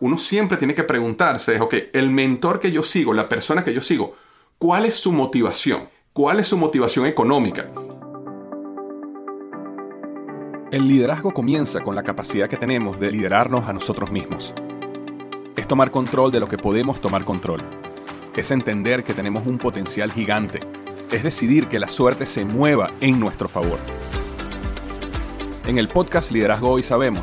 Uno siempre tiene que preguntarse, ok, el mentor que yo sigo, la persona que yo sigo, ¿cuál es su motivación? ¿Cuál es su motivación económica? El liderazgo comienza con la capacidad que tenemos de liderarnos a nosotros mismos. Es tomar control de lo que podemos tomar control. Es entender que tenemos un potencial gigante. Es decidir que la suerte se mueva en nuestro favor. En el podcast Liderazgo Hoy sabemos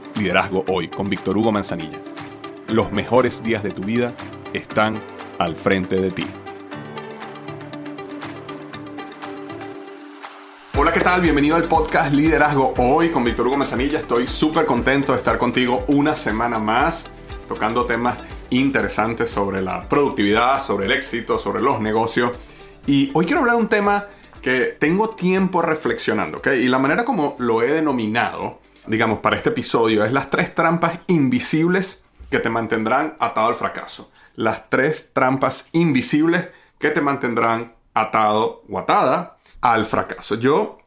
Liderazgo Hoy con Víctor Hugo Manzanilla. Los mejores días de tu vida están al frente de ti. Hola, ¿qué tal? Bienvenido al podcast Liderazgo Hoy con Víctor Hugo Manzanilla. Estoy súper contento de estar contigo una semana más tocando temas interesantes sobre la productividad, sobre el éxito, sobre los negocios. Y hoy quiero hablar de un tema que tengo tiempo reflexionando, ¿ok? Y la manera como lo he denominado, digamos, para este episodio es las tres trampas invisibles que te mantendrán atado al fracaso. Las tres trampas invisibles que te mantendrán atado o atada al fracaso. Yo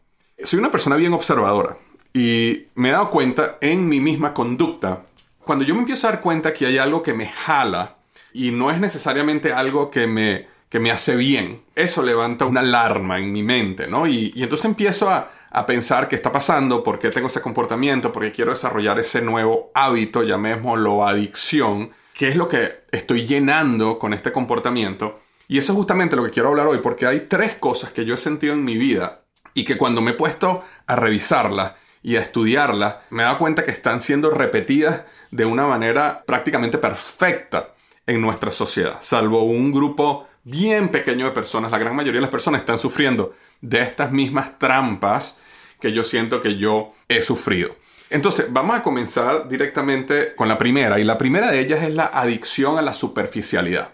soy una persona bien observadora y me he dado cuenta en mi misma conducta, cuando yo me empiezo a dar cuenta que hay algo que me jala y no es necesariamente algo que me, que me hace bien, eso levanta una alarma en mi mente, ¿no? Y, entonces empiezo a, a, pensar qué está pasando, por qué tengo ese comportamiento, por qué quiero desarrollar ese nuevo hábito, llamémoslo adicción, qué es lo que estoy llenando con este comportamiento. Y eso es justamente lo que quiero hablar hoy, porque hay tres cosas que yo he sentido en mi vida y que cuando me he puesto a revisarlas y a estudiarlas, me he dado cuenta que están siendo repetidas de una manera prácticamente perfecta en nuestra sociedad, salvo un grupo bien pequeño de personas. La gran mayoría de las personas están sufriendo de estas mismas trampas que yo siento que yo he sufrido. Entonces, vamos a comenzar directamente con la primera, y la primera de ellas es la adicción a la superficialidad.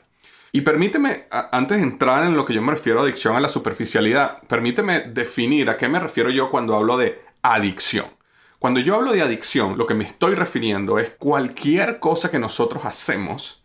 Y permíteme, antes de entrar en lo que yo me refiero a adicción a la superficialidad, permíteme definir a qué me refiero yo cuando hablo de adicción. Cuando yo hablo de adicción, lo que me estoy refiriendo es cualquier cosa que nosotros hacemos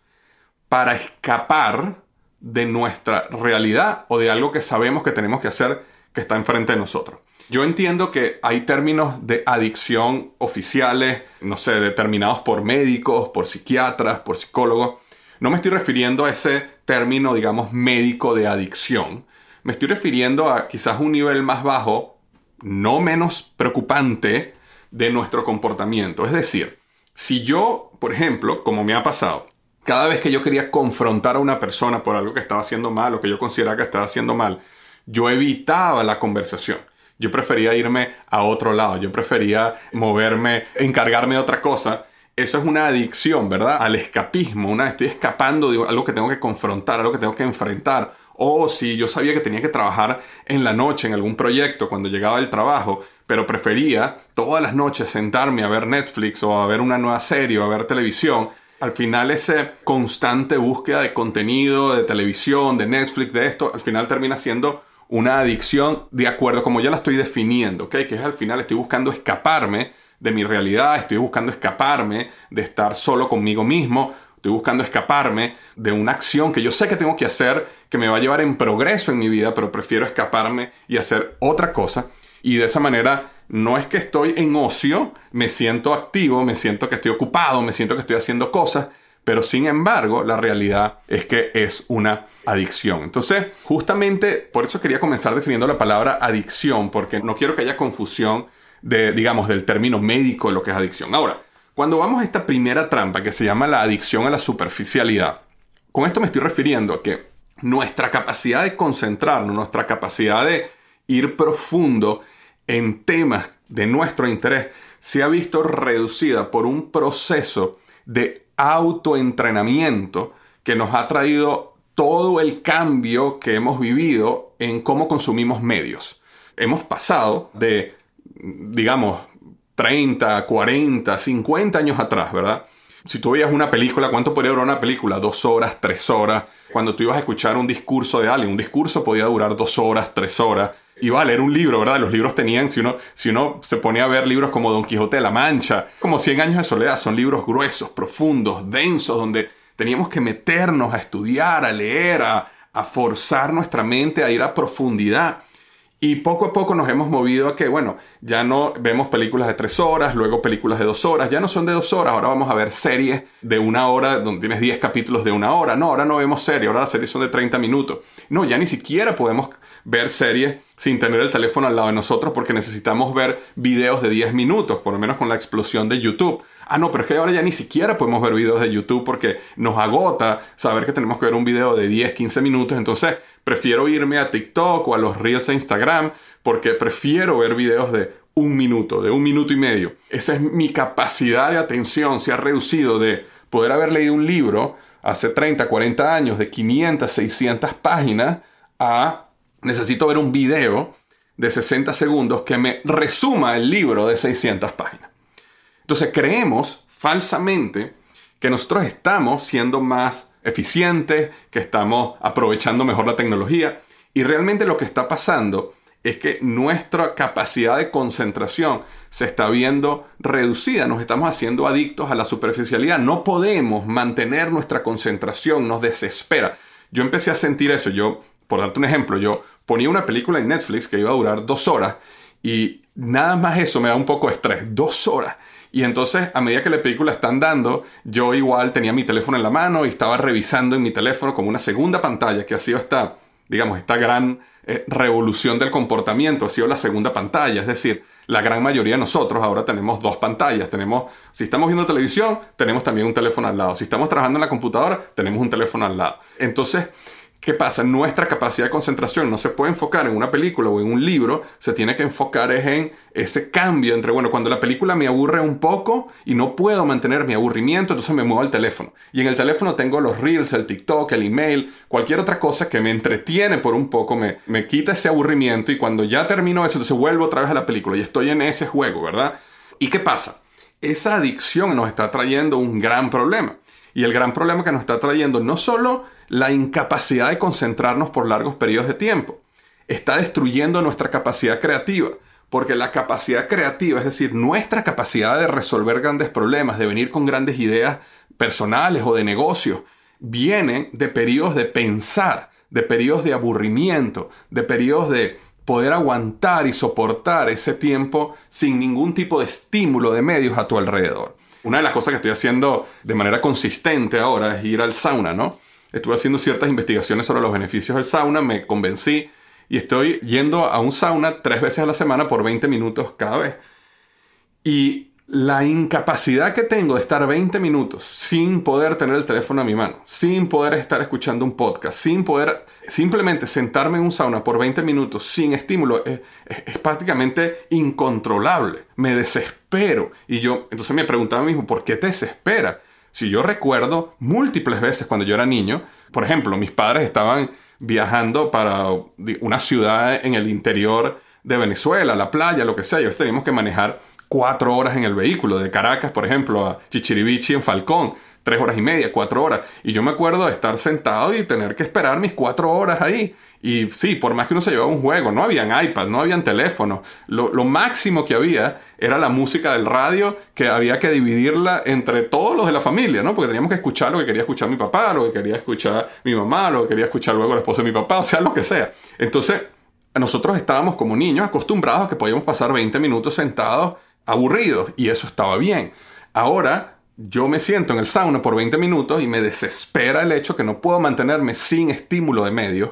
para escapar de nuestra realidad o de algo que sabemos que tenemos que hacer que está enfrente de nosotros. Yo entiendo que hay términos de adicción oficiales, no sé, determinados por médicos, por psiquiatras, por psicólogos, no me estoy refiriendo a ese término, digamos, médico de adicción. Me estoy refiriendo a quizás un nivel más bajo, no menos preocupante, de nuestro comportamiento. Es decir, si yo, por ejemplo, como me ha pasado, cada vez que yo quería confrontar a una persona por algo que estaba haciendo mal o que yo consideraba que estaba haciendo mal, yo evitaba la conversación. Yo prefería irme a otro lado, yo prefería moverme, encargarme de otra cosa eso es una adicción, ¿verdad? Al escapismo, una estoy escapando de algo que tengo que confrontar, algo que tengo que enfrentar. O si yo sabía que tenía que trabajar en la noche en algún proyecto cuando llegaba el trabajo, pero prefería todas las noches sentarme a ver Netflix o a ver una nueva serie o a ver televisión, al final esa constante búsqueda de contenido, de televisión, de Netflix, de esto, al final termina siendo una adicción de acuerdo como ya la estoy definiendo. Que es al final estoy buscando escaparme de mi realidad, estoy buscando escaparme de estar solo conmigo mismo, estoy buscando escaparme de una acción que yo sé que tengo que hacer, que me va a llevar en progreso en mi vida, pero prefiero escaparme y hacer otra cosa. Y de esa manera no es que estoy en ocio, me siento activo, me siento que estoy ocupado, me siento que estoy haciendo cosas, pero sin embargo la realidad es que es una adicción. Entonces, justamente por eso quería comenzar definiendo la palabra adicción, porque no quiero que haya confusión de, digamos, del término médico de lo que es adicción. Ahora, Cuando vamos a esta primera trampa que se llama la adicción a la superficialidad, con esto me estoy refiriendo a que nuestra capacidad de concentrarnos, nuestra capacidad de ir profundo en temas de nuestro interés, se ha visto reducida por un proceso de autoentrenamiento que nos ha traído todo el cambio que hemos vivido en cómo consumimos medios. Hemos pasado de, digamos, 30, 40, 50 años atrás, ¿verdad? Si tú veías una película, ¿cuánto podría durar una película? Dos horas, tres horas. Cuando tú ibas a escuchar un discurso de alguien, un discurso podía durar dos horas, tres horas. Iba a leer un libro, ¿verdad? Los libros tenían, si uno, si uno se ponía a ver libros como Don Quijote de la Mancha, como Cien años de soledad, son libros gruesos, profundos, densos, donde teníamos que meternos a estudiar, a leer, a, a forzar nuestra mente a ir a profundidad. Y poco a poco nos hemos movido a que, bueno, ya no vemos películas de tres horas, luego películas de dos horas, ya no son de dos horas, ahora vamos a ver series de una hora donde tienes 10 capítulos de una hora. No, ahora no vemos series, ahora las series son de 30 minutos. No, ya ni siquiera podemos ver series sin tener el teléfono al lado de nosotros porque necesitamos ver videos de 10 minutos, por lo menos con la explosión de YouTube. Ah, no, pero es que ahora ya ni siquiera podemos ver videos de YouTube porque nos agota saber que tenemos que ver un video de 10, 15 minutos. Entonces, prefiero irme a TikTok o a los Reels de Instagram porque prefiero ver videos de un minuto, de un minuto y medio. Esa es mi capacidad de atención. Se ha reducido de poder haber leído un libro hace 30, 40 años de 500, 600 páginas a necesito ver un video de 60 segundos que me resuma el libro de 600 páginas. Entonces creemos falsamente que nosotros estamos siendo más eficientes, que estamos aprovechando mejor la tecnología. Y realmente lo que está pasando es que nuestra capacidad de concentración se está viendo reducida, nos estamos haciendo adictos a la superficialidad, no podemos mantener nuestra concentración, nos desespera. Yo empecé a sentir eso, yo, por darte un ejemplo, yo ponía una película en Netflix que iba a durar dos horas y nada más eso me da un poco de estrés, dos horas. Y entonces, a medida que la película está andando, yo igual tenía mi teléfono en la mano y estaba revisando en mi teléfono como una segunda pantalla, que ha sido esta, digamos, esta gran eh, revolución del comportamiento, ha sido la segunda pantalla. Es decir, la gran mayoría de nosotros ahora tenemos dos pantallas. Tenemos, si estamos viendo televisión, tenemos también un teléfono al lado. Si estamos trabajando en la computadora, tenemos un teléfono al lado. Entonces, ¿Qué pasa? Nuestra capacidad de concentración no se puede enfocar en una película o en un libro, se tiene que enfocar en ese cambio entre, bueno, cuando la película me aburre un poco y no puedo mantener mi aburrimiento, entonces me muevo al teléfono. Y en el teléfono tengo los reels, el TikTok, el email, cualquier otra cosa que me entretiene por un poco, me, me quita ese aburrimiento y cuando ya termino eso, entonces vuelvo otra vez a la película y estoy en ese juego, ¿verdad? ¿Y qué pasa? Esa adicción nos está trayendo un gran problema. Y el gran problema que nos está trayendo no solo la incapacidad de concentrarnos por largos periodos de tiempo. Está destruyendo nuestra capacidad creativa, porque la capacidad creativa, es decir, nuestra capacidad de resolver grandes problemas, de venir con grandes ideas personales o de negocios, viene de periodos de pensar, de periodos de aburrimiento, de periodos de poder aguantar y soportar ese tiempo sin ningún tipo de estímulo de medios a tu alrededor. Una de las cosas que estoy haciendo de manera consistente ahora es ir al sauna, ¿no? Estuve haciendo ciertas investigaciones sobre los beneficios del sauna, me convencí y estoy yendo a un sauna tres veces a la semana por 20 minutos cada vez. Y la incapacidad que tengo de estar 20 minutos sin poder tener el teléfono a mi mano, sin poder estar escuchando un podcast, sin poder simplemente sentarme en un sauna por 20 minutos sin estímulo, es, prácticamente incontrolable. Me desespero. Y yo entonces me preguntaba a mí mismo, ¿por qué te desespera? Si yo recuerdo múltiples veces cuando yo era niño, por ejemplo, mis padres estaban viajando para una ciudad en el interior de Venezuela, la playa, lo que sea, y a veces teníamos que manejar cuatro horas en el vehículo, de Caracas, por ejemplo, a Chichiribichi en Falcón, tres horas y media, cuatro horas. Y yo me acuerdo de estar sentado y tener que esperar mis cuatro horas ahí. Y sí, por más que uno se llevaba un juego, no habían iPad, no habían teléfono. Lo, máximo que había era la música del radio que había que dividirla entre todos los de la familia, ¿no? Porque teníamos que escuchar lo que quería escuchar mi papá, lo que quería escuchar mi mamá, lo que quería escuchar luego el esposo de mi papá, o sea, lo que sea. Entonces, nosotros estábamos como niños acostumbrados a que podíamos pasar 20 minutos sentados aburridos y eso estaba bien. Ahora yo me siento en el sauna por 20 minutos y me desespera el hecho que no puedo mantenerme sin estímulo de medios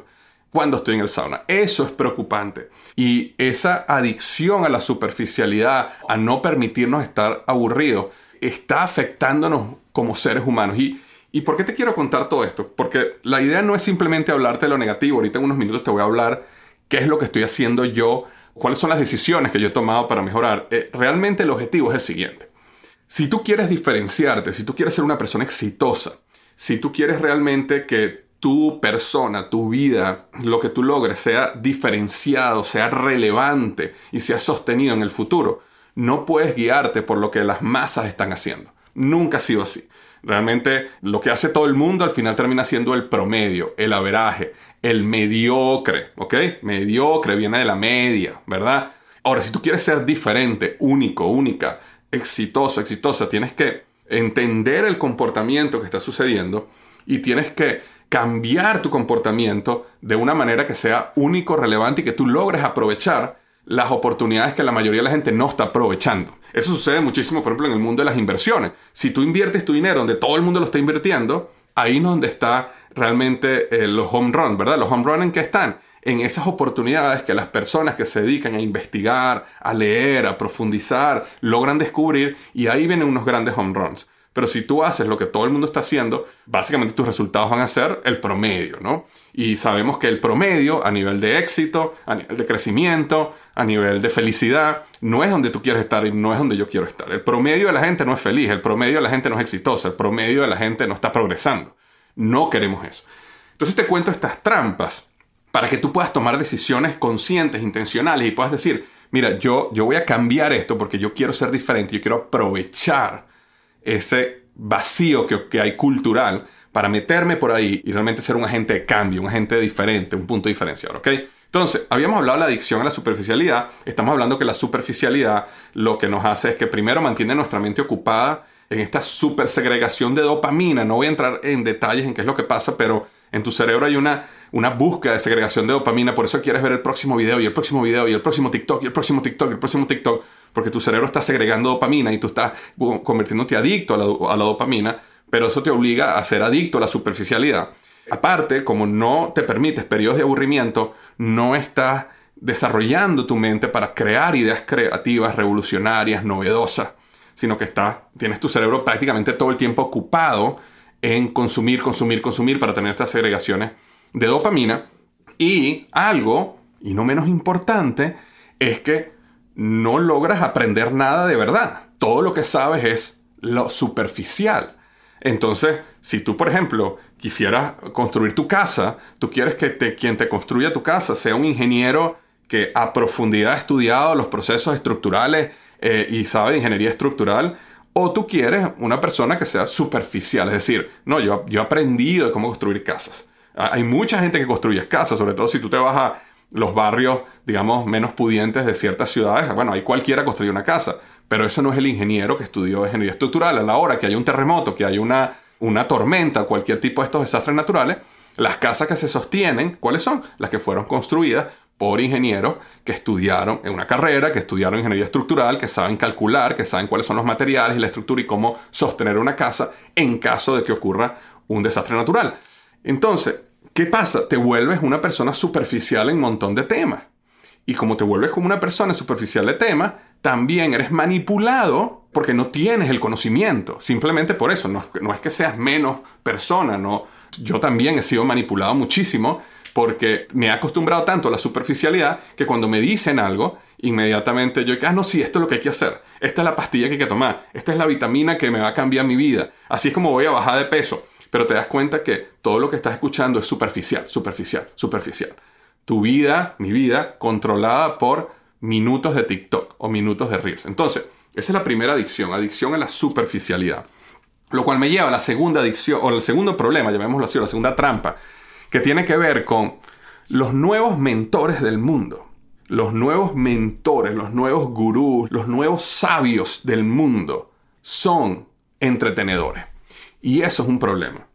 cuando estoy en el sauna. Eso es preocupante. Y esa adicción a la superficialidad, a no permitirnos estar aburridos, está afectándonos como seres humanos. Y, ¿Y por qué te quiero contar todo esto? Porque la idea no es simplemente hablarte de lo negativo. Ahorita en unos minutos te voy a hablar qué es lo que estoy haciendo yo, cuáles son las decisiones que yo he tomado para mejorar. Eh, realmente el objetivo es el siguiente. Si tú quieres diferenciarte, si tú quieres ser una persona exitosa, si tú quieres realmente que tu persona, tu vida, lo que tú logres sea diferenciado, sea relevante y sea sostenido en el futuro, no puedes guiarte por lo que las masas están haciendo. Nunca ha sido así. Realmente lo que hace todo el mundo al final termina siendo el promedio, el averaje, el mediocre, ¿ok? Mediocre viene de la media, ¿verdad? Ahora, si tú quieres ser diferente, único, única, exitoso, exitosa, tienes que entender el comportamiento que está sucediendo y tienes que cambiar tu comportamiento de una manera que sea único, relevante y que tú logres aprovechar las oportunidades que la mayoría de la gente no está aprovechando. Eso sucede muchísimo, por ejemplo, en el mundo de las inversiones. Si tú inviertes tu dinero donde todo el mundo lo está invirtiendo, ahí es donde está realmente eh, los home run, ¿verdad? Los home run en qué están? En esas oportunidades que las personas que se dedican a investigar, a leer, a profundizar, logran descubrir y ahí vienen unos grandes home runs. Pero si tú haces lo que todo el mundo está haciendo, básicamente tus resultados van a ser el promedio, ¿no? Y sabemos que el promedio a nivel de éxito, a nivel de crecimiento, a nivel de felicidad, no es donde tú quieres estar y no es donde yo quiero estar. El promedio de la gente no es feliz, el promedio de la gente no es exitosa, el promedio de la gente no está progresando. No queremos eso. Entonces te cuento estas trampas para que tú puedas tomar decisiones conscientes, intencionales y puedas decir, mira, yo, yo voy a cambiar esto porque yo quiero ser diferente, yo quiero aprovechar ese vacío que, hay cultural para meterme por ahí y realmente ser un agente de cambio, un agente diferente, un punto diferenciador, ¿ok? Entonces, habíamos hablado de la adicción a la superficialidad, estamos hablando que la superficialidad lo que nos hace es que primero mantiene nuestra mente ocupada en esta super segregación de dopamina, no voy a entrar en detalles en qué es lo que pasa, pero en tu cerebro hay una, una búsqueda de segregación de dopamina, por eso quieres ver el próximo video y el próximo video y el próximo TikTok y el próximo TikTok y el próximo TikTok porque tu cerebro está segregando dopamina y tú estás convirtiéndote adicto a la, dopamina, pero eso te obliga a ser adicto a la superficialidad. Aparte, como no te permites periodos de aburrimiento, no estás desarrollando tu mente para crear ideas creativas, revolucionarias, novedosas, sino que estás, tienes tu cerebro prácticamente todo el tiempo ocupado en consumir, consumir, consumir para tener estas segregaciones de dopamina. Y algo, y no menos importante, es que no logras aprender nada de verdad. Todo lo que sabes es lo superficial. Entonces, si tú, por ejemplo, quisieras construir tu casa, tú quieres que quien te construya tu casa sea un ingeniero que a profundidad ha estudiado los procesos estructurales eh, y sabe de ingeniería estructural, o tú quieres una persona que sea superficial, es decir, no, yo, yo he aprendido de cómo construir casas. Hay mucha gente que construye casas, sobre todo si tú te vas a los barrios, digamos, menos pudientes de ciertas ciudades, bueno, ahí cualquiera construye una casa, pero eso no es el ingeniero que estudió ingeniería estructural. A la hora que hay un terremoto, que hay una, una tormenta, cualquier tipo de estos desastres naturales, las casas que se sostienen, ¿cuáles son? Las que fueron construidas por ingenieros que estudiaron en una carrera, que estudiaron ingeniería estructural, que saben calcular, que saben cuáles son los materiales y la estructura y cómo sostener una casa en caso de que ocurra un desastre natural. Entonces, ¿Qué pasa? Te vuelves una persona superficial en un montón de temas. Y como te vuelves como una persona superficial de temas, también eres manipulado porque no tienes el conocimiento. Simplemente por eso. No, es que seas menos persona. No. Yo también he sido manipulado muchísimo porque me he acostumbrado tanto a la superficialidad que cuando me dicen algo, inmediatamente yo, ah, no, sí, esto es lo que hay que hacer. Esta es la pastilla que hay que tomar. Esta es la vitamina que me va a cambiar mi vida. Así es como voy a bajar de peso pero te das cuenta que todo lo que estás escuchando es superficial, superficial, superficial. Tu vida, mi vida, controlada por minutos de TikTok o minutos de Reels. Entonces, esa es la primera adicción, adicción a la superficialidad. Lo cual me lleva a la segunda adicción, o el segundo problema, llamémoslo así, la segunda trampa, que tiene que ver con los nuevos mentores del mundo. Los nuevos mentores, los nuevos gurús, los nuevos sabios del mundo son entretenedores. Y eso es un problema.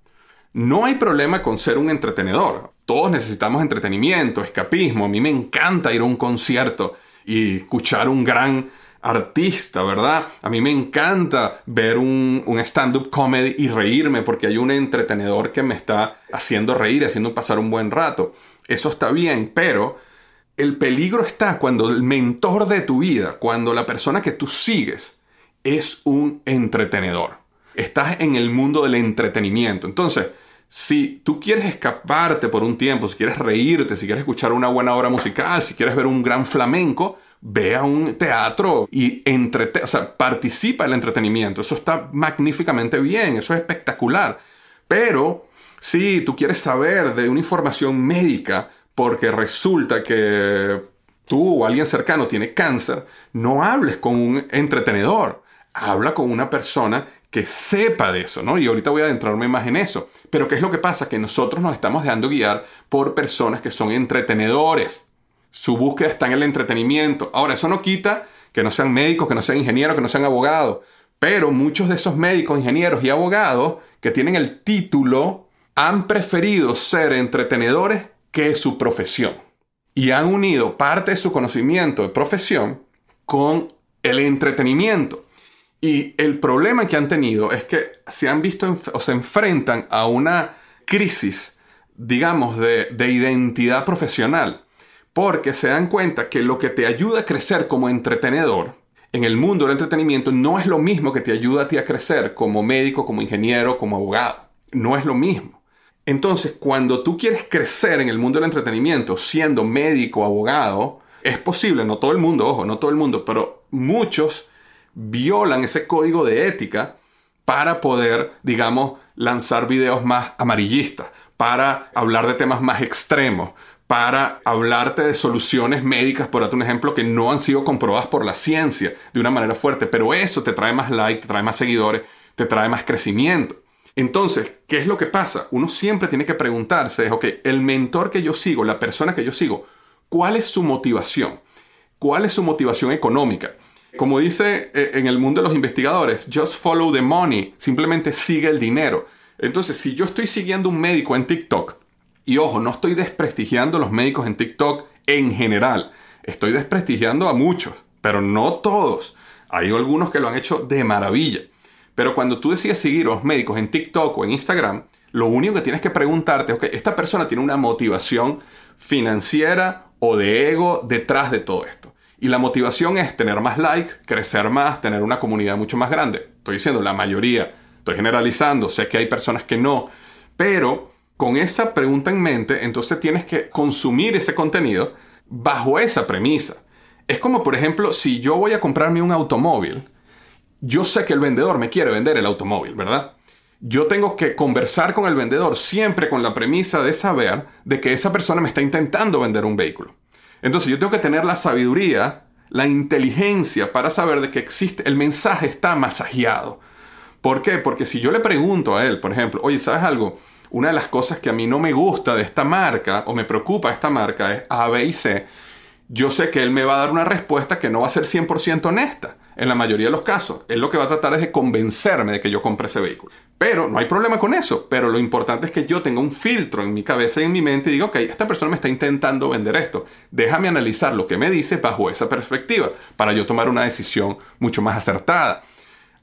No hay problema con ser un entretenedor. Todos necesitamos entretenimiento, escapismo. A mí me encanta ir a un concierto y escuchar un gran artista, ¿verdad? A mí me encanta ver un, stand-up comedy y reírme porque hay un entretenedor que me está haciendo reír, haciendo pasar un buen rato. Eso está bien, pero el peligro está cuando el mentor de tu vida, cuando la persona que tú sigues, es un entretenedor. Estás en el mundo del entretenimiento. Entonces, si tú quieres escaparte por un tiempo, si quieres reírte, si quieres escuchar una buena obra musical, si quieres ver un gran flamenco, ve a un teatro y entrete o sea, participa en el entretenimiento. Eso está magníficamente bien, eso es espectacular. Pero si tú quieres saber de una información médica porque resulta que tú o alguien cercano tiene cáncer, no hables con un entretenedor, habla con una persona que sepa de eso, ¿no? Y ahorita voy a adentrarme más en eso. Pero ¿qué es lo que pasa? Que nosotros nos estamos dejando guiar por personas que son entretenedores. Su búsqueda está en el entretenimiento. Ahora, eso no quita que no sean médicos, que no sean ingenieros, que no sean abogados. Pero muchos de esos médicos, ingenieros y abogados que tienen el título han preferido ser entretenedores que su profesión. Y han unido parte de su conocimiento de profesión con el entretenimiento. Y el problema que han tenido es que se han visto o se enfrentan a una crisis, digamos, de, de identidad profesional porque se dan cuenta que lo que te ayuda a crecer como entretenedor en el mundo del entretenimiento no es lo mismo que te ayuda a ti a crecer como médico, como ingeniero, como abogado. No es lo mismo. Entonces, cuando tú quieres crecer en el mundo del entretenimiento siendo médico, abogado, es posible, no todo el mundo, ojo, no todo el mundo, pero muchos violan ese código de ética para poder, digamos, lanzar videos más amarillistas, para hablar de temas más extremos, para hablarte de soluciones médicas, por darte un ejemplo, que no han sido comprobadas por la ciencia de una manera fuerte, pero eso te trae más likes, te trae más seguidores, te trae más crecimiento. Entonces, ¿qué es lo que pasa? Uno siempre tiene que preguntarse, es, ok, el mentor que yo sigo, la persona que yo sigo, ¿cuál es su motivación? ¿Cuál es su motivación económica? Como dice eh, en el mundo de los investigadores, just follow the money, simplemente sigue el dinero. Entonces, si yo estoy siguiendo un médico en TikTok, y ojo, no estoy desprestigiando a los médicos en TikTok en general. Estoy desprestigiando a muchos, pero no todos. Hay algunos que lo han hecho de maravilla. Pero cuando tú decides seguir a los médicos en TikTok o en Instagram, lo único que tienes que preguntarte es, que esta persona tiene una motivación financiera o de ego detrás de todo esto. Y la motivación es tener más likes, crecer más, tener una comunidad mucho más grande. Estoy diciendo la mayoría, estoy generalizando, sé que hay personas que no, pero con esa pregunta en mente, entonces tienes que consumir ese contenido bajo esa premisa. Es como, por ejemplo, si yo voy a comprarme un automóvil, yo sé que el vendedor me quiere vender el automóvil, ¿verdad? Yo tengo que conversar con el vendedor siempre con la premisa de saber de que esa persona me está intentando vender un vehículo. Entonces yo tengo que tener la sabiduría, la inteligencia para saber de que existe, el mensaje está masajeado. ¿Por qué? Porque si yo le pregunto a él, por ejemplo, oye, ¿sabes algo? una de las cosas que a mí no me gusta de esta marca o me preocupa esta marca es A, B y C. Yo sé que él me va a dar una respuesta que no va a ser 100% honesta en la mayoría de los casos. Él lo que va a tratar es de convencerme de que yo compre ese vehículo. Pero no hay problema con eso. Pero lo importante es que yo tenga un filtro en mi cabeza y en mi mente y digo, ok, esta persona me está intentando vender esto. Déjame analizar lo que me dice bajo esa perspectiva para yo tomar una decisión mucho más acertada.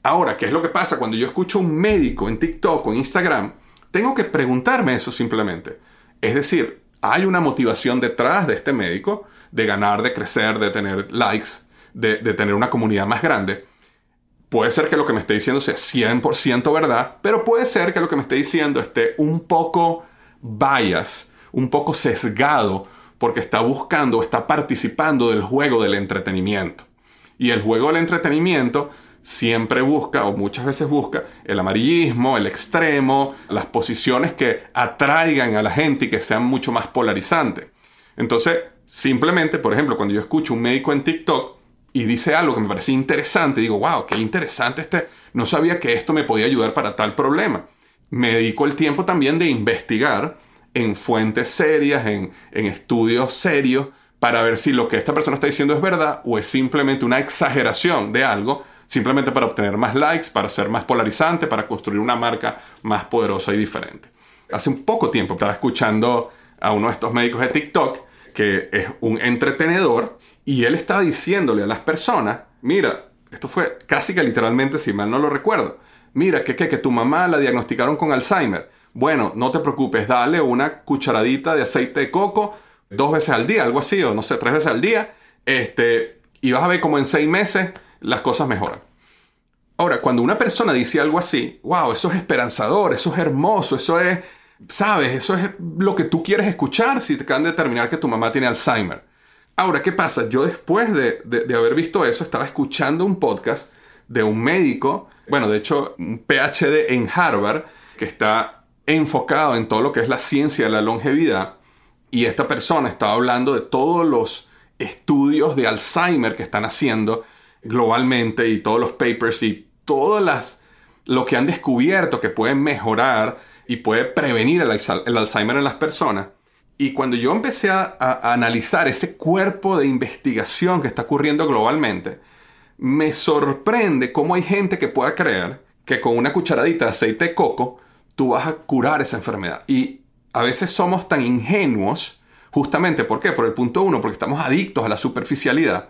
Ahora, ¿qué es lo que pasa cuando yo escucho a un médico en TikTok o en Instagram? Tengo que preguntarme eso simplemente. Es decir, hay una motivación detrás de este médico de ganar, de crecer, de tener likes, de, tener una comunidad más grande. Puede ser que lo que me esté diciendo sea 100% verdad, pero puede ser que lo que me esté diciendo esté un poco bias, un poco sesgado, porque está buscando, está participando del juego del entretenimiento. Y el juego del entretenimiento siempre busca, o muchas veces busca, el amarillismo, el extremo, las posiciones que atraigan a la gente y que sean mucho más polarizantes. Entonces, simplemente, por ejemplo, cuando yo escucho un médico en TikTok y dice algo que me parece interesante, digo, wow, qué interesante este, no sabía que esto me podía ayudar para tal problema. Me dedico el tiempo también de investigar en fuentes serias, en, en estudios serios, para ver si lo que esta persona está diciendo es verdad o es simplemente una exageración de algo simplemente para obtener más likes, para ser más polarizante, para construir una marca más poderosa y diferente. Hace un poco tiempo estaba escuchando a uno de estos médicos de TikTok que es un entretenedor y él estaba diciéndole a las personas, mira, esto fue casi que literalmente, si mal no lo recuerdo, mira, que, que, que tu mamá la diagnosticaron con Alzheimer. Bueno, no te preocupes, dale una cucharadita de aceite de coco dos veces al día, algo así, o no sé, tres veces al día, este, y vas a ver como en seis meses las cosas mejoran. Ahora, cuando una persona dice algo así, wow, eso es esperanzador, eso es hermoso, eso es, sabes, eso es lo que tú quieres escuchar si te acaban de determinar que tu mamá tiene Alzheimer. Ahora, ¿qué pasa? Yo después de, de haber visto eso, estaba escuchando un podcast de un médico, bueno, de hecho, un PhD en Harvard, que está enfocado en todo lo que es la ciencia de la longevidad. Y esta persona estaba hablando de todos los estudios de Alzheimer que están haciendo globalmente y todos los papers y todas las lo que han descubierto que pueden mejorar y puede prevenir el, Alzheimer en las personas. Y cuando yo empecé a, a, analizar ese cuerpo de investigación que está ocurriendo globalmente, me sorprende cómo hay gente que pueda creer que con una cucharadita de aceite de coco tú vas a curar esa enfermedad. Y a veces somos tan ingenuos, justamente, ¿por qué? Por el punto uno, porque estamos adictos a la superficialidad,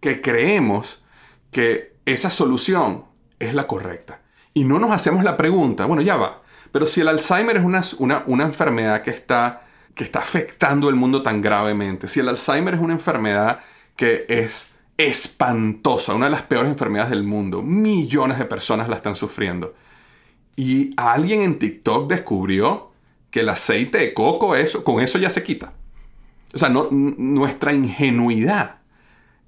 que creemos que esa solución es la correcta. Y no nos hacemos la pregunta, bueno, ya va, pero si el Alzheimer es una, una, enfermedad que está, que está afectando el mundo tan gravemente, si el Alzheimer es una enfermedad que es espantosa, una de las peores enfermedades del mundo, millones de personas la están sufriendo, y alguien en TikTok descubrió que el aceite de coco, eso, con eso ya se quita. O sea, nuestra ingenuidad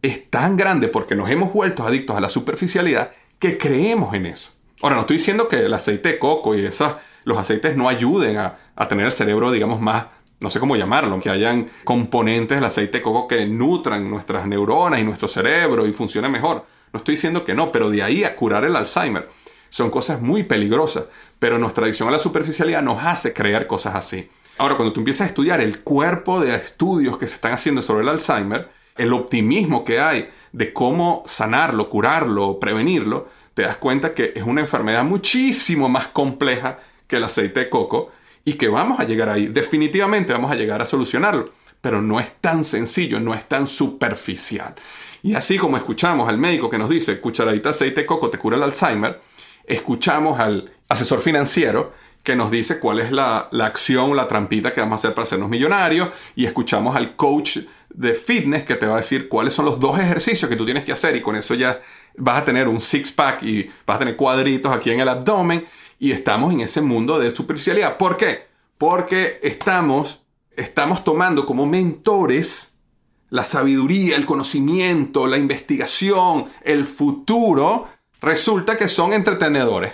es tan grande porque nos hemos vuelto adictos a la superficialidad que creemos en eso. Ahora, no estoy diciendo que el aceite de coco y esas, los aceites no ayuden a, tener el cerebro, digamos, más, no sé cómo llamarlo, que hayan componentes del aceite de coco que nutran nuestras neuronas y nuestro cerebro y funcione mejor. No estoy diciendo que no, pero de ahí a curar el Alzheimer son cosas muy peligrosas, pero nuestra adicción a la superficialidad nos hace creer cosas así. Ahora, cuando tú empiezas a estudiar el cuerpo de estudios que se están haciendo sobre el Alzheimer, el optimismo que hay de cómo sanarlo, curarlo, prevenirlo, te das cuenta que es una enfermedad muchísimo más compleja que el aceite de coco y que vamos a llegar ahí. Definitivamente vamos a llegar a solucionarlo, pero no es tan sencillo, no es tan superficial. Y así como escuchamos al médico que nos dice cucharadita de aceite de coco te cura el Alzheimer, escuchamos al asesor financiero que nos dice cuál es la, la acción, la trampita que vamos a hacer para hacernos millonarios, y escuchamos al coach de fitness que te va a decir cuáles son los dos ejercicios que tú tienes que hacer, y con eso ya vas a tener un six-pack y vas a tener cuadritos aquí en el abdomen, y estamos en ese mundo de superficialidad. ¿Por qué? Porque estamos, estamos tomando como mentores la sabiduría, el conocimiento, la investigación, el futuro resulta que son entretenedores.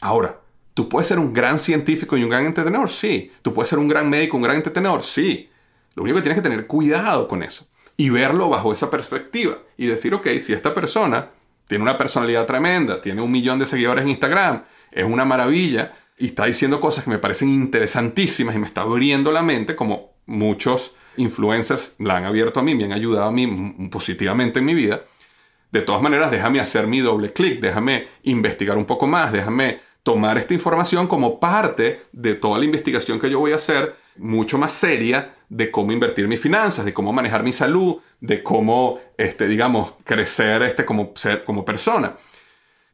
Ahora, ¿tú puedes ser un gran científico y un gran entretenedor? Sí. ¿Tú puedes ser un gran médico, un gran entretenedor? Sí. Lo único que tienes que tener cuidado con eso y verlo bajo esa perspectiva y decir, ok, si esta persona tiene una personalidad tremenda, tiene un millón de seguidores en Instagram, es una maravilla y está diciendo cosas que me parecen interesantísimas y me está abriendo la mente, como muchos influencers la han abierto a mí, me han ayudado a mí positivamente en mi vida, de todas maneras, déjame hacer mi doble clic, déjame investigar un poco más, déjame tomar esta información como parte de toda la investigación que yo voy a hacer, mucho más seria, de cómo invertir mis finanzas, de cómo manejar mi salud, de cómo, este, digamos, crecer este, como, ser, como persona.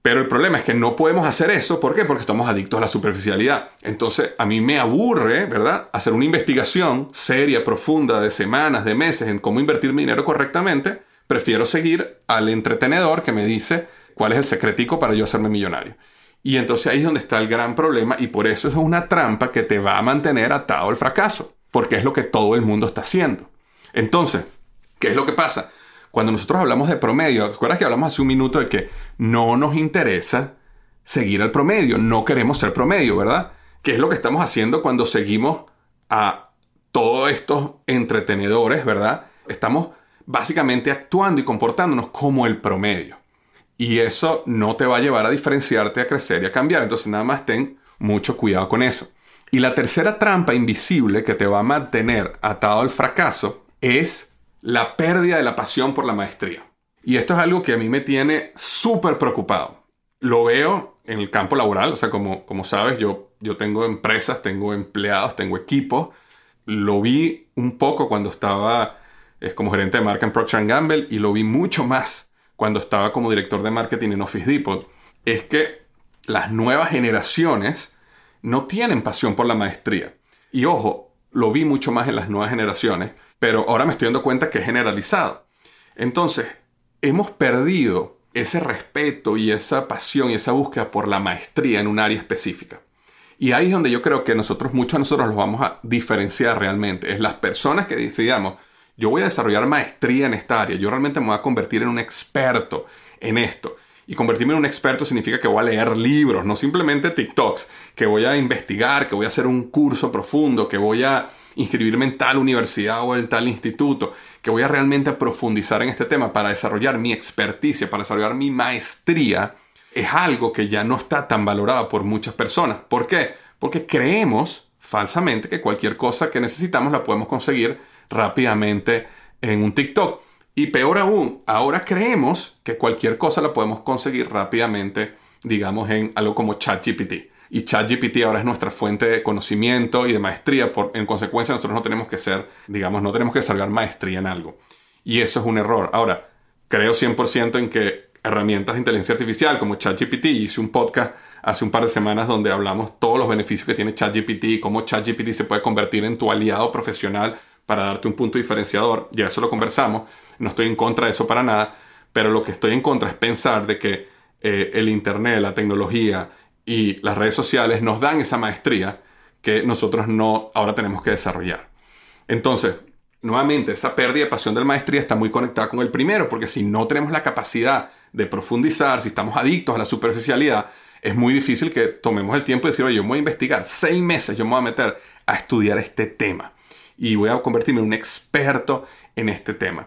Pero el problema es que no podemos hacer eso. ¿Por qué? Porque estamos adictos a la superficialidad. Entonces, a mí me aburre, ¿verdad? Hacer una investigación seria, profunda, de semanas, de meses, en cómo invertir mi dinero correctamente, prefiero seguir al entretenedor que me dice cuál es el secretico para yo hacerme millonario. Y entonces ahí es donde está el gran problema y por eso es una trampa que te va a mantener atado al fracaso, porque es lo que todo el mundo está haciendo. Entonces, ¿qué es lo que pasa? Cuando nosotros hablamos de promedio, ¿recuerdas que hablamos hace un minuto de que no nos interesa seguir al promedio? No queremos ser promedio, ¿verdad? ¿Qué es lo que estamos haciendo cuando seguimos a todos estos entretenedores, ¿verdad? Estamos básicamente actuando y comportándonos como el promedio. Y eso no te va a llevar a diferenciarte, a crecer y a cambiar. Entonces nada más ten mucho cuidado con eso. Y la tercera trampa invisible que te va a mantener atado al fracaso es la pérdida de la pasión por la maestría. Y esto es algo que a mí me tiene súper preocupado. Lo veo en el campo laboral, o sea, como, como sabes, yo, yo tengo empresas, tengo empleados, tengo equipos. Lo vi un poco cuando estaba es como gerente de marca en Procter Gamble y lo vi mucho más cuando estaba como director de marketing en Office Depot, es que las nuevas generaciones no tienen pasión por la maestría. Y ojo, lo vi mucho más en las nuevas generaciones, pero ahora me estoy dando cuenta que es generalizado. Entonces, hemos perdido ese respeto y esa pasión y esa búsqueda por la maestría en un área específica. Y ahí es donde yo creo que nosotros, muchos de nosotros los vamos a diferenciar realmente. Es las personas que decidamos, yo voy a desarrollar maestría en esta área, yo realmente me voy a convertir en un experto en esto. Y convertirme en un experto significa que voy a leer libros, no simplemente TikToks, que voy a investigar, que voy a hacer un curso profundo, que voy a inscribirme en tal universidad o en tal instituto, que voy a realmente profundizar en este tema para desarrollar mi experticia, para desarrollar mi maestría, es algo que ya no está tan valorado por muchas personas. ¿Por qué? Porque creemos falsamente que cualquier cosa que necesitamos la podemos conseguir rápidamente en un TikTok. Y peor aún, ahora creemos que cualquier cosa la podemos conseguir rápidamente, digamos, en algo como ChatGPT. Y ChatGPT ahora es nuestra fuente de conocimiento y de maestría. Por, en consecuencia, nosotros no tenemos que ser, digamos, no tenemos que desarrollar maestría en algo. Y eso es un error. Ahora, creo 100% en que herramientas de inteligencia artificial como ChatGPT, hice un podcast hace un par de semanas donde hablamos todos los beneficios que tiene ChatGPT y cómo ChatGPT se puede convertir en tu aliado profesional para darte un punto diferenciador. Ya eso lo conversamos no estoy en contra de eso para nada, pero lo que estoy en contra es pensar de que eh, el Internet, la tecnología y las redes sociales nos dan esa maestría que nosotros no ahora tenemos que desarrollar. Entonces, nuevamente, esa pérdida de pasión de la maestría está muy conectada con el primero, porque si no tenemos la capacidad de profundizar, si estamos adictos a la superficialidad, es muy difícil que tomemos el tiempo de decir, oye, yo voy a investigar seis meses, yo me voy a meter a estudiar este tema y voy a convertirme en un experto en este tema.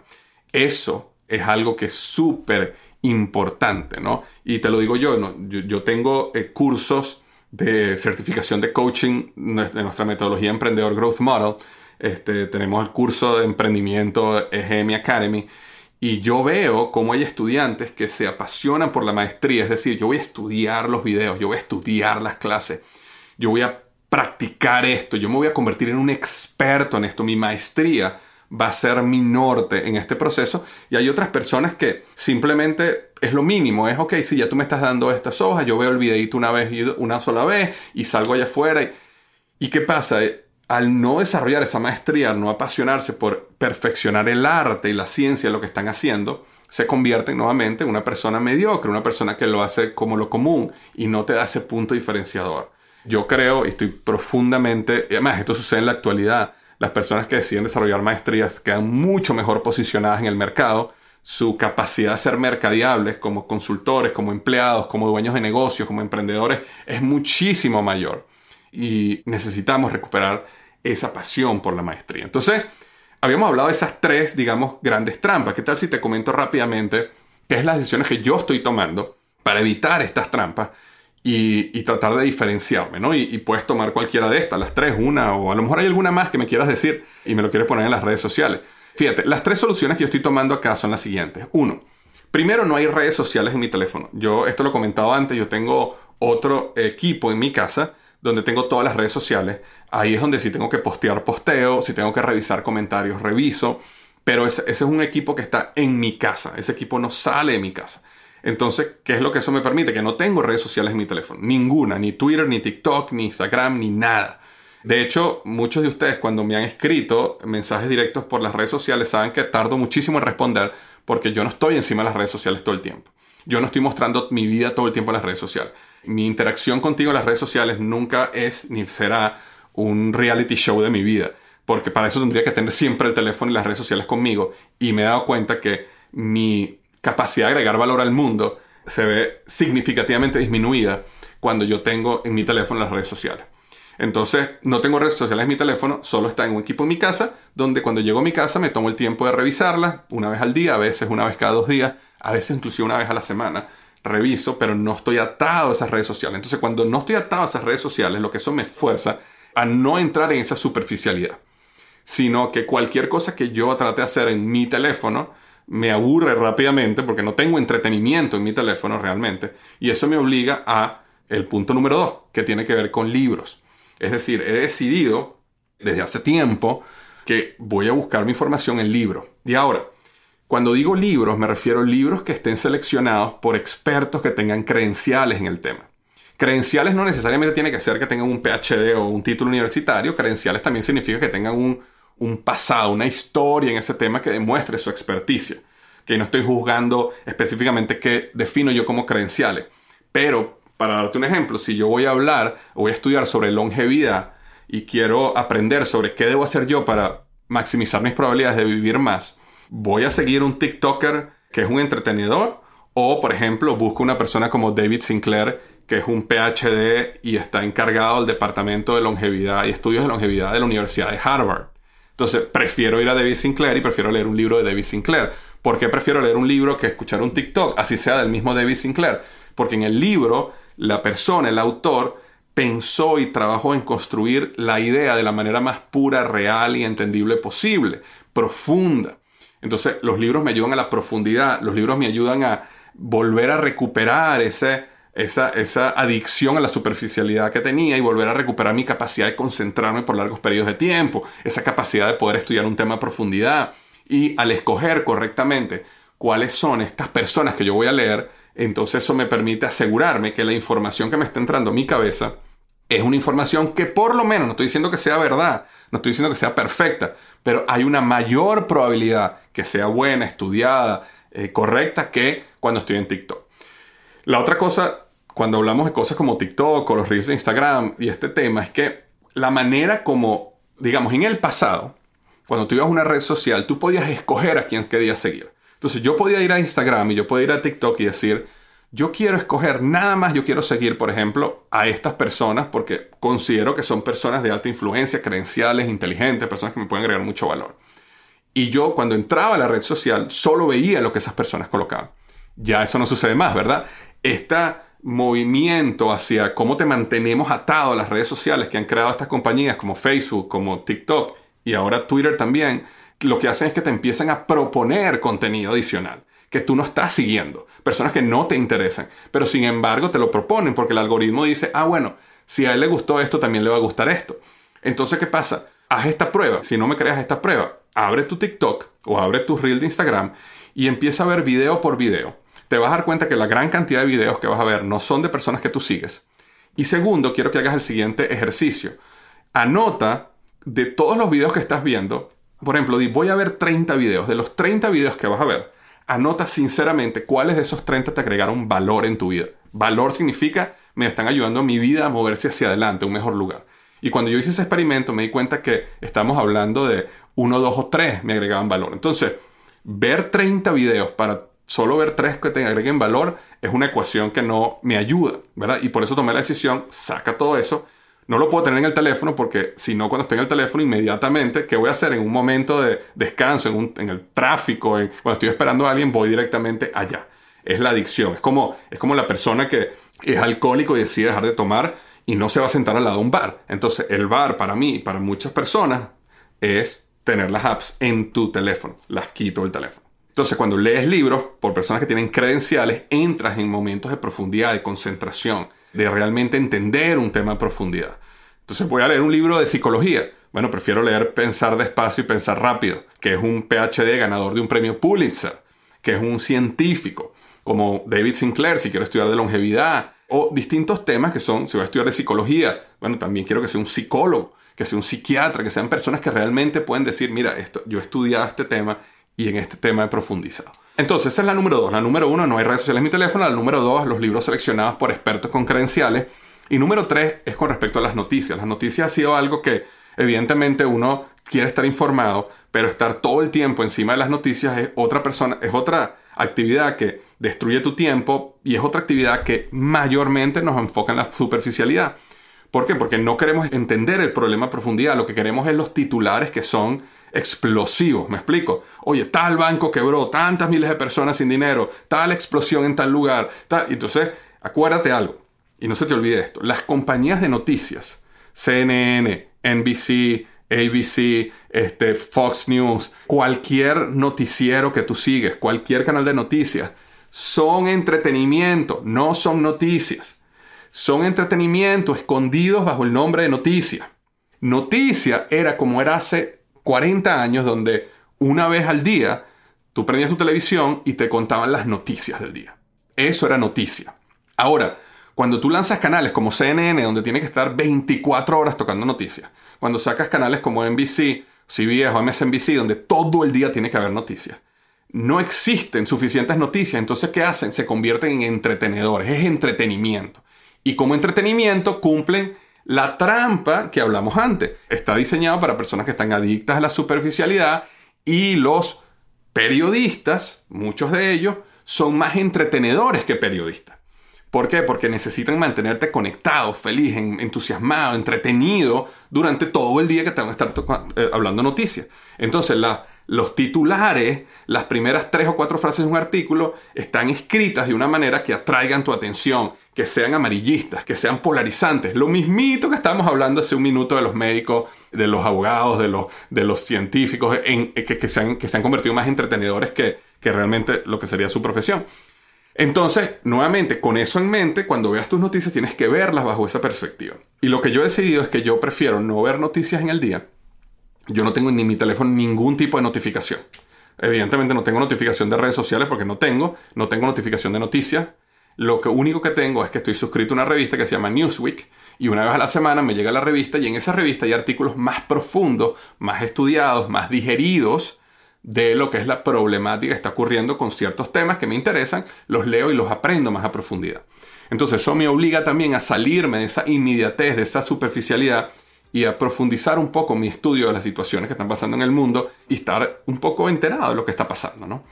Eso es algo que es súper importante, ¿no? Y te lo digo yo, yo, tengo eh, cursos de certificación de coaching de nuestra metodología Emprendedor Growth Model. Este, tenemos el curso de emprendimiento EGM Academy. Y yo veo cómo hay estudiantes que se apasionan por la maestría. Es decir, yo voy a estudiar los videos, yo voy a estudiar las clases, yo voy a practicar esto, yo me voy a convertir en un experto en esto. Mi maestría va a ser mi norte en este proceso. Y hay otras personas que simplemente es lo mínimo, es, ok, si ya tú me estás dando estas hojas, yo veo el videito una vez, una sola vez y salgo allá afuera. Y, ¿Y qué pasa? Eh, al no desarrollar esa maestría, al no apasionarse por perfeccionar el arte y la ciencia lo que están haciendo, se convierten nuevamente en una persona mediocre, una persona que lo hace como lo común y no te da ese punto diferenciador. Yo creo y estoy profundamente, además esto sucede en la actualidad, las personas que deciden desarrollar maestrías quedan mucho mejor posicionadas en el mercado. Su capacidad de ser mercadiables como consultores, como empleados, como dueños de negocios, como emprendedores, es muchísimo mayor. Y necesitamos recuperar esa pasión por la maestría. Entonces, habíamos hablado de esas tres, digamos, grandes trampas. ¿Qué tal si te comento rápidamente qué es las decisiones que yo estoy tomando para evitar estas trampas y, tratar de diferenciarme, ¿no? Y, puedes tomar cualquiera de estas, las tres, una, o a lo mejor hay alguna más que me quieras decir y me lo quieres poner en las redes sociales. Fíjate, las tres soluciones que yo estoy tomando acá son las siguientes. Uno, primero no hay redes sociales en mi teléfono. Yo, esto lo he comentado antes, yo tengo otro equipo en mi casa donde tengo todas las redes sociales. Ahí es donde si tengo que postear, posteo, si tengo que revisar comentarios, reviso. Pero ese es un equipo que está en mi casa. Ese equipo no sale de mi casa. Entonces, ¿qué es lo que eso me permite? Que no tengo redes sociales en mi teléfono. Ninguna, ni Twitter, ni TikTok, ni Instagram, ni nada. De hecho, muchos de ustedes cuando me han escrito mensajes directos por las redes sociales saben que tardo muchísimo en responder porque yo no estoy encima de las redes sociales todo el tiempo. Yo no estoy mostrando mi vida todo el tiempo en las redes sociales. Mi interacción contigo en las redes sociales nunca es ni será un reality show de mi vida, porque para eso tendría que tener siempre el teléfono y las redes sociales conmigo. Y me he dado cuenta que mi capacidad de agregar valor al mundo se ve significativamente disminuida cuando yo tengo en mi teléfono las redes sociales. Entonces, no tengo redes sociales en mi teléfono, solo está en un equipo en mi casa, donde cuando llego a mi casa me tomo el tiempo de revisarlas una vez al día, a veces una vez cada dos días, a veces inclusive una vez a la semana. Reviso, pero no estoy atado a esas redes sociales. Entonces, cuando no estoy atado a esas redes sociales, lo que eso me fuerza a no entrar en esa superficialidad, sino que cualquier cosa que yo trate de hacer en mi teléfono, me aburre rápidamente porque no tengo entretenimiento en mi teléfono realmente. Y eso me obliga a el punto número dos, que tiene que ver con libros. Es decir, he decidido desde hace tiempo que voy a buscar mi información en libros. Y ahora, cuando digo libros, me refiero a libros que estén seleccionados por expertos que tengan credenciales en el tema. Credenciales no necesariamente tiene que ser que tengan un PhD o un título universitario, credenciales también significa que tengan un un pasado, una historia en ese tema que demuestre su experticia. que no estoy juzgando específicamente qué defino yo como credenciales. Pero, para darte un ejemplo, si yo voy a hablar o voy a estudiar sobre longevidad y quiero aprender sobre qué debo hacer yo para maximizar mis probabilidades de vivir más, voy a seguir un TikToker que es un entretenedor o, por ejemplo, busco una persona como David Sinclair que es un PhD y está encargado del Departamento de Longevidad y Estudios de Longevidad de la Universidad de Harvard. Entonces, prefiero ir a David Sinclair y prefiero leer un libro de David Sinclair. ¿Por qué prefiero leer un libro que escuchar un TikTok, así sea del mismo David Sinclair? Porque en el libro, la persona, el autor, pensó y trabajó en construir la idea de la manera más pura, real y entendible posible, profunda. Entonces, los libros me ayudan a la profundidad, los libros me ayudan a volver a recuperar ese, esa, esa adicción a la superficialidad que tenía y volver a recuperar mi capacidad de concentrarme por largos periodos de tiempo, esa capacidad de poder estudiar un tema a profundidad y al escoger correctamente cuáles son estas personas que yo voy a leer, entonces eso me permite asegurarme que la información que me está entrando a mi cabeza es una información que por lo menos, no estoy diciendo que sea verdad, no estoy diciendo que sea perfecta, pero hay una mayor probabilidad que sea buena, estudiada, eh, correcta que cuando estoy en TikTok. La otra cosa cuando hablamos de cosas como TikTok o los reels de Instagram y este tema es que la manera como, digamos, en el pasado, cuando tú ibas a una red social, tú podías escoger a quién querías seguir. Entonces yo podía ir a Instagram y yo podía ir a TikTok y decir, yo quiero escoger nada más, yo quiero seguir, por ejemplo, a estas personas porque considero que son personas de alta influencia, credenciales, inteligentes, personas que me pueden agregar mucho valor. Y yo cuando entraba a la red social solo veía lo que esas personas colocaban. Ya eso no sucede más, ¿verdad? Esta movimiento hacia cómo te mantenemos atado a las redes sociales que han creado estas compañías como Facebook, como TikTok y ahora Twitter también, lo que hacen es que te empiezan a proponer contenido adicional que tú no estás siguiendo, personas que no te interesan, pero sin embargo te lo proponen porque el algoritmo dice, ah, bueno, si a él le gustó esto, también le va a gustar esto. Entonces, ¿qué pasa? Haz esta prueba. Si no me creas esta prueba, abre tu TikTok o abre tu reel de Instagram y empieza a ver video por video te vas a dar cuenta que la gran cantidad de videos que vas a ver no son de personas que tú sigues. Y segundo, quiero que hagas el siguiente ejercicio. Anota de todos los videos que estás viendo, por ejemplo, di, voy a ver 30 videos. De los 30 videos que vas a ver, anota sinceramente cuáles de esos 30 te agregaron valor en tu vida. Valor significa me están ayudando a mi vida a moverse hacia adelante, a un mejor lugar. Y cuando yo hice ese experimento me di cuenta que estamos hablando de uno, dos o tres me agregaban valor. Entonces, ver 30 videos para solo ver tres que te agreguen valor es una ecuación que no me ayuda, ¿verdad? Y por eso tomé la decisión, saca todo eso. No lo puedo tener en el teléfono porque si no, cuando esté en el teléfono, inmediatamente, ¿qué voy a hacer en un momento de descanso, en, el tráfico, cuando estoy esperando a alguien, voy directamente allá? Es la adicción. Es como, es como la persona que es alcohólico y decide dejar de tomar y no se va a sentar al lado de un bar. Entonces, el bar para mí y para muchas personas es tener las apps en tu teléfono. Las quito del teléfono. Entonces, cuando lees libros por personas que tienen credenciales, entras en momentos de profundidad, de concentración, de realmente entender un tema a profundidad. Entonces, voy a leer un libro de psicología. Bueno, prefiero leer Pensar despacio y pensar rápido, que es un PhD ganador de un premio Pulitzer, que es un científico, como David Sinclair, si quiero estudiar de longevidad, o distintos temas que son, si voy a estudiar de psicología, bueno, también quiero que sea un psicólogo, que sea un psiquiatra, que sean personas que realmente pueden decir, mira, esto, yo he estudiado este tema y en este tema he profundizado. Entonces, esa es la número dos. La número uno, no hay redes sociales en mi teléfono. La número dos, los libros seleccionados por expertos con credenciales. Y número tres es con respecto a las noticias. Las noticias ha sido algo que evidentemente uno quiere estar informado, pero estar todo el tiempo encima de las noticias es otra persona, es otra actividad que destruye tu tiempo y es otra actividad que mayormente nos enfoca en la superficialidad. ¿Por qué? Porque no queremos entender el problema a profundidad. Lo que queremos es los titulares que son explosivos. ¿Me explico? Oye, tal banco quebró, tantas miles de personas sin dinero, tal explosión en tal lugar. Tal. Entonces, acuérdate algo. Y no se te olvide esto. Las compañías de noticias, CNN, NBC, ABC, este, Fox News, cualquier noticiero que tú sigues, cualquier canal de noticias, son entretenimiento, no son noticias son entretenimiento escondidos bajo el nombre de noticia. Noticia era como era hace 40 años donde una vez al día tú prendías tu televisión y te contaban las noticias del día. Eso era noticia. Ahora, cuando tú lanzas canales como CNN, donde tiene que estar 24 horas tocando noticias, cuando sacas canales como NBC, CBS o MSNBC, donde todo el día tiene que haber noticias, no existen suficientes noticias, entonces ¿qué hacen? Se convierten en entretenedores, es entretenimiento. Y como entretenimiento cumplen la trampa que hablamos antes. Está diseñado para personas que están adictas a la superficialidad y los periodistas, muchos de ellos, son más entretenedores que periodistas. ¿Por qué? Porque necesitan mantenerte conectado, feliz, entusiasmado, entretenido durante todo el día que te van a estar eh, hablando noticias. Entonces, los titulares, las primeras tres o cuatro frases de un artículo, están escritas de una manera que atraigan tu atención, que sean amarillistas, que sean polarizantes. Lo mismito que estábamos hablando hace un minuto de los médicos, de los abogados, de los, de los científicos, en, que, se han, que se han convertido más entretenedores que, que realmente lo que sería su profesión. Entonces, nuevamente, con eso en mente, cuando veas tus noticias tienes que verlas bajo esa perspectiva. Y lo que yo he decidido es que yo prefiero no ver noticias en el día. Yo no tengo en mi teléfono ningún tipo de notificación. Evidentemente no tengo notificación de redes sociales porque no tengo, no tengo notificación de noticias. Lo que único que tengo es que estoy suscrito a una revista que se llama Newsweek y una vez a la semana me llega la revista y en esa revista hay artículos más profundos, más estudiados, más digeridos de lo que es la problemática que está ocurriendo con ciertos temas que me interesan, los leo y los aprendo más a profundidad. Entonces eso me obliga también a salirme de esa inmediatez, de esa superficialidad y a profundizar un poco mi estudio de las situaciones que están pasando en el mundo y estar un poco enterado de lo que está pasando, ¿no?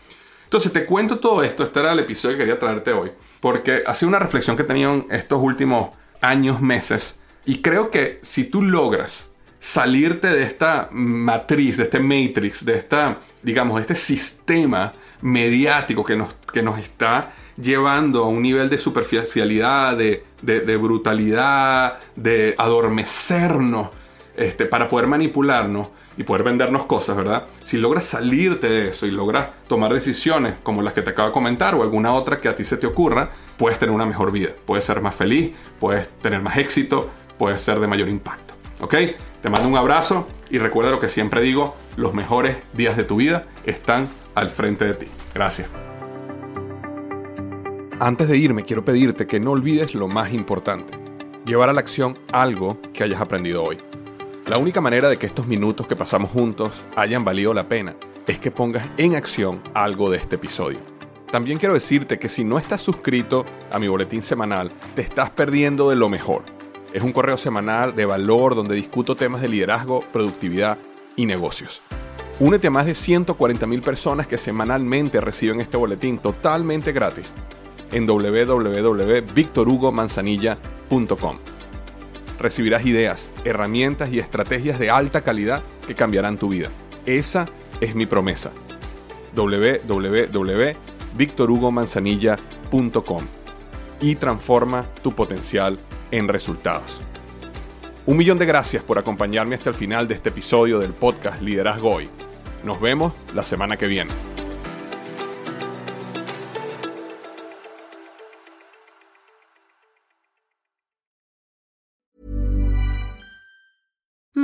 Entonces te cuento todo esto, este era el episodio que quería traerte hoy, porque ha sido una reflexión que he tenido en estos últimos años, meses, y creo que si tú logras salirte de esta matriz, de este matrix, de esta, digamos, de este sistema mediático que nos, que nos está llevando a un nivel de superficialidad, de, brutalidad, de adormecernos, este, para poder manipularnos y poder vendernos cosas, ¿verdad? Si logras salirte de eso y logras tomar decisiones como las que te acabo de comentar o alguna otra que a ti se te ocurra, puedes tener una mejor vida, puedes ser más feliz, puedes tener más éxito, puedes ser de mayor impacto. ¿Ok? Te mando un abrazo y recuerda lo que siempre digo, los mejores días de tu vida están al frente de ti. Gracias. Antes de irme, quiero pedirte que no olvides lo más importante, llevar a la acción algo que hayas aprendido hoy. La única manera de que estos minutos que pasamos juntos hayan valido la pena es que pongas en acción algo de este episodio. También quiero decirte que si no estás suscrito a mi boletín semanal, te estás perdiendo de lo mejor. Es un correo semanal de valor donde discuto temas de liderazgo, productividad y negocios. Únete a más de 140.000 personas que semanalmente reciben este boletín totalmente gratis en www.victorhugomanzanilla.com. Recibirás ideas, herramientas y estrategias de alta calidad que cambiarán tu vida. Esa es mi promesa. www.victorhugomanzanilla.com y transforma tu potencial en resultados. Un millón de gracias por acompañarme hasta el final de este episodio del podcast Liderazgo Hoy. Nos vemos la semana que viene.